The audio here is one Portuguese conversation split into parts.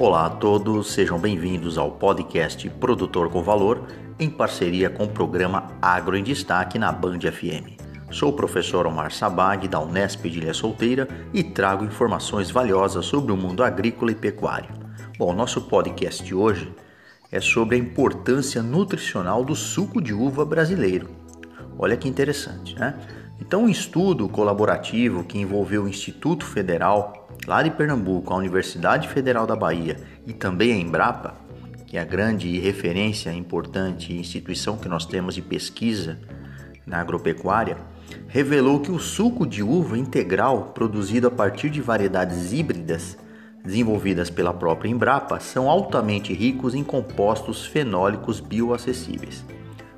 Olá a todos, sejam bem-vindos ao podcast Produtor com Valor, em parceria com o programa Agro em Destaque na Band FM. Sou o professor Omar Sabag, da Unesp de Ilha Solteira, e trago informações valiosas sobre o mundo agrícola e pecuário. Bom, nosso podcast de hoje é sobre a importância nutricional do suco de uva brasileiro. Olha que interessante, né? Então, um estudo colaborativo que envolveu o Instituto Federal lá de Pernambuco, a Universidade Federal da Bahia e também a Embrapa, que é a grande referência importante instituição que nós temos de pesquisa na agropecuária, revelou que o suco de uva integral produzido a partir de variedades híbridas desenvolvidas pela própria Embrapa são altamente ricos em compostos fenólicos bioacessíveis.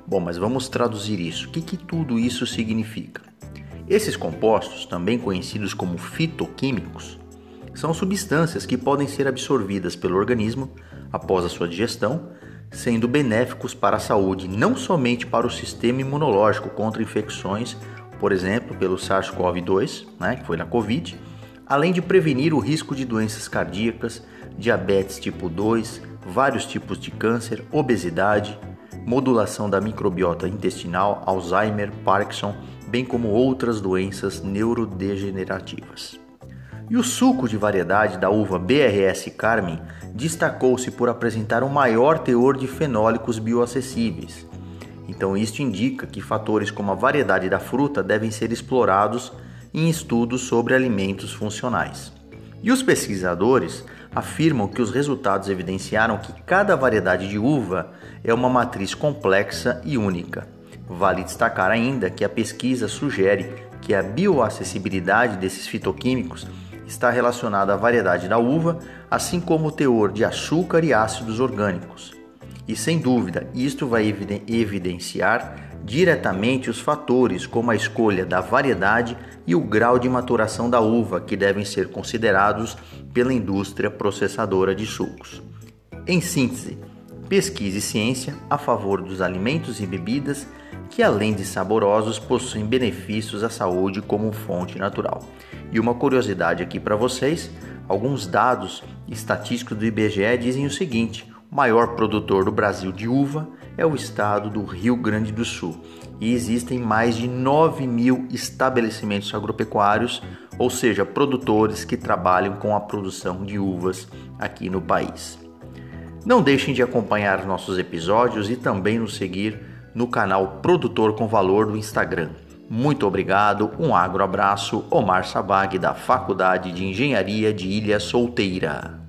Bom, mas vamos traduzir isso. O que, que tudo isso significa? Esses compostos, também conhecidos como fitoquímicos, são substâncias que podem ser absorvidas pelo organismo após a sua digestão, sendo benéficos para a saúde, não somente para o sistema imunológico contra infecções, por exemplo, pelo SARS-CoV-2, né, que foi na Covid, além de prevenir o risco de doenças cardíacas, diabetes tipo 2, vários tipos de câncer, obesidade, modulação da microbiota intestinal, Alzheimer, Parkinson, bem como outras doenças neurodegenerativas. E o suco de variedade da uva BRS Carmen destacou-se por apresentar um maior teor de fenólicos bioacessíveis. Então, isto indica que fatores como a variedade da fruta devem ser explorados em estudos sobre alimentos funcionais. E os pesquisadores afirmam que os resultados evidenciaram que cada variedade de uva é uma matriz complexa e única. Vale destacar ainda que a pesquisa sugere que a bioacessibilidade desses fitoquímicos está relacionada à variedade da uva, assim como o teor de açúcar e ácidos orgânicos. E sem dúvida, isto vai evidenciar diretamente os fatores como a escolha da variedade e o grau de maturação da uva que devem ser considerados pela indústria processadora de sucos. Em síntese, pesquisa e ciência a favor dos alimentos e bebidas que, além de saborosos, possuem benefícios à saúde como fonte natural. E uma curiosidade aqui para vocês: alguns dados estatísticos do IBGE dizem o seguinte: o maior produtor do Brasil de uva é o estado do Rio Grande do Sul e existem mais de 9 mil estabelecimentos agropecuários, ou seja, produtores que trabalham com a produção de uvas aqui no país. Não deixem de acompanhar nossos episódios e também nos seguir no canal Produtor com Valor do Instagram. Muito obrigado, um agro abraço, Omar Sabag da Faculdade de Engenharia de Ilha Solteira.